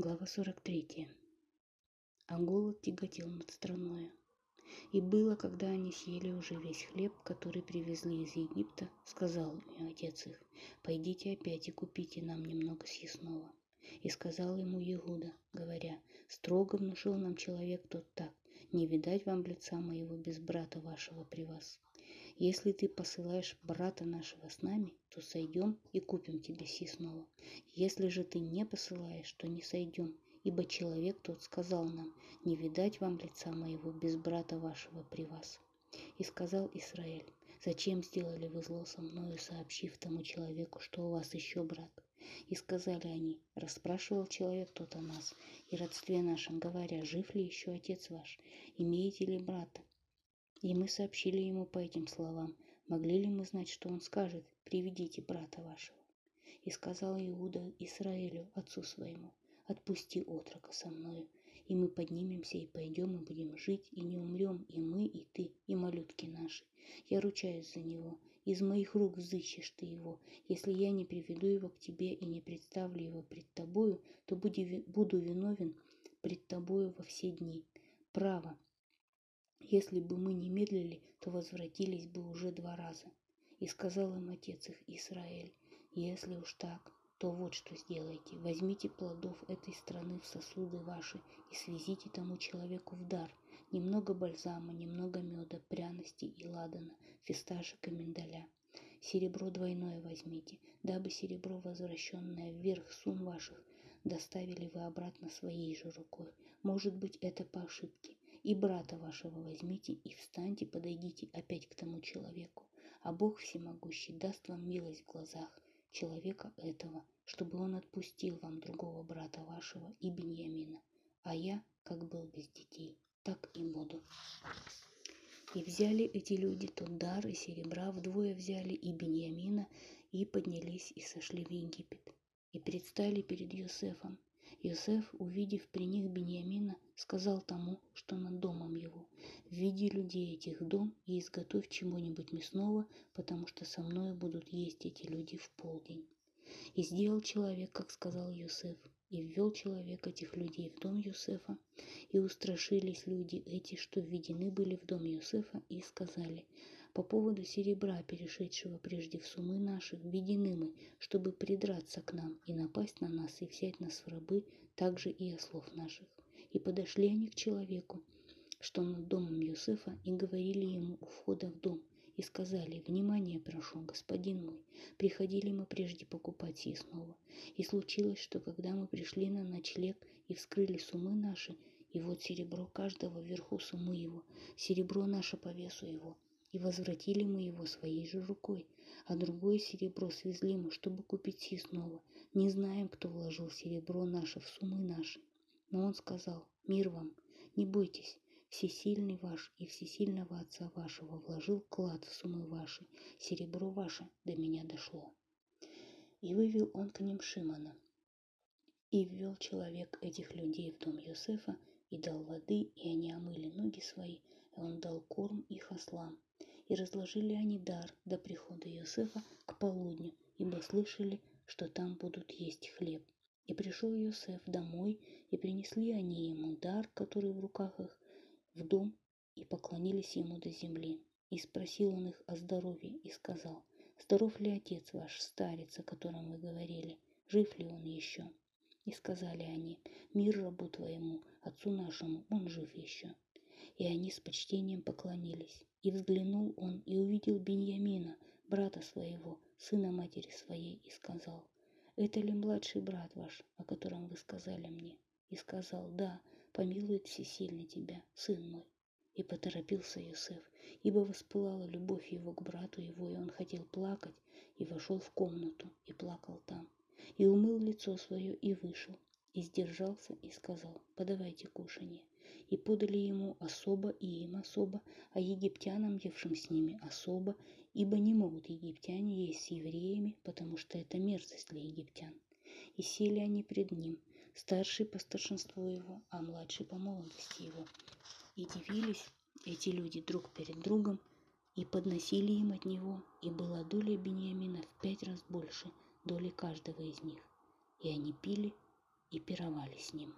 Глава 43. А голод тяготел над страною. И было, когда они съели уже весь хлеб, который привезли из Египта, сказал им отец их, «Пойдите опять и купите нам немного съестного». И сказал ему Иуда, говоря, «Строго внушил нам человек тот так, не видать вам лица моего без брата вашего при вас. Если ты посылаешь брата нашего с нами, то сойдем и купим тебе съестного. Если же ты не посылаешь, то не сойдем, ибо человек тот сказал нам, не видать вам лица моего без брата вашего при вас. И сказал Израиль, зачем сделали вы зло со мною, сообщив тому человеку, что у вас еще брат? И сказали они, расспрашивал человек тот о нас и родстве нашем, говоря, жив ли еще отец ваш, имеете ли брата? И мы сообщили ему по этим словам, могли ли мы знать, что он скажет, приведите брата вашего. И сказал Иуда Израилю, отцу своему, отпусти отрока со мною, и мы поднимемся и пойдем и будем жить, и не умрем, и мы, и ты, и малютки наши. Я ручаюсь за него, из моих рук взыщешь ты его. Если я не приведу его к тебе и не представлю его пред тобою, то буду виновен пред тобою во все дни. Право, если бы мы не медлили, то возвратились бы уже два раза. И сказал им отец их Израиль, если уж так, то вот что сделайте. Возьмите плодов этой страны в сосуды ваши и свезите тому человеку в дар. Немного бальзама, немного меда, пряностей и ладана, фисташек и миндаля. Серебро двойное возьмите, дабы серебро, возвращенное вверх сум ваших, доставили вы обратно своей же рукой. Может быть, это по ошибке. И брата вашего возьмите и встаньте, подойдите опять к тому человеку. А Бог Всемогущий даст вам милость в глазах человека этого, чтобы он отпустил вам другого брата вашего и Беньямина. А я, как был без детей, так и буду. И взяли эти люди тот дар и серебра, вдвое взяли и Беньямина, и поднялись и сошли в Египет. И предстали перед Йосефом, Иосиф, увидев при них Бениамина, сказал тому, что над домом его, «Введи людей этих дом и изготовь чего-нибудь мясного, потому что со мною будут есть эти люди в полдень». И сделал человек, как сказал Иосиф, и ввел человек этих людей в дом Юсефа, и устрашились люди эти, что введены были в дом Юсефа, и сказали, по поводу серебра, перешедшего прежде в сумы наши, введены мы, чтобы придраться к нам и напасть на нас и взять нас в рабы, также и ослов наших. И подошли они к человеку, что над домом Юсефа, и говорили ему у входа в дом, и сказали, «Внимание прошу, господин мой, приходили мы прежде покупать сие снова. И случилось, что когда мы пришли на ночлег и вскрыли сумы наши, и вот серебро каждого вверху сумы его, серебро наше по весу его, и возвратили мы его своей же рукой, а другое серебро свезли мы, чтобы купить сие снова. Не знаем, кто вложил серебро наше в суммы наши. Но он сказал, мир вам, не бойтесь, всесильный ваш и всесильного отца вашего вложил клад в суммы ваши, серебро ваше до меня дошло. И вывел он к ним Шимона. И ввел человек этих людей в дом Йосефа, и дал воды, и они омыли ноги свои, и он дал корм их ослам, и разложили они дар до прихода Иосифа к полудню, ибо слышали, что там будут есть хлеб. И пришел Иосиф домой, и принесли они ему дар, который в руках их, в дом, и поклонились ему до земли. И спросил он их о здоровье, и сказал, «Здоров ли отец ваш, старец, о котором вы говорили? Жив ли он еще?» И сказали они, «Мир рабу твоему, отцу нашему, он жив еще». И они с почтением поклонились. И взглянул он и увидел Беньямина, брата своего, сына матери своей, и сказал, «Это ли младший брат ваш, о котором вы сказали мне?» И сказал, «Да, помилует всесильный тебя, сын мой». И поторопился Иосиф, ибо воспылала любовь его к брату его, и он хотел плакать, и вошел в комнату, и плакал там, и умыл лицо свое, и вышел, и сдержался, и сказал, «Подавайте кушанье» и подали ему особо и им особо, а египтянам, евшим с ними особо, ибо не могут египтяне есть с евреями, потому что это мерзость для египтян. И сели они пред ним, старший по старшинству его, а младший по молодости его. И дивились эти люди друг перед другом, и подносили им от него, и была доля Бениамина в пять раз больше доли каждого из них. И они пили и пировали с ним.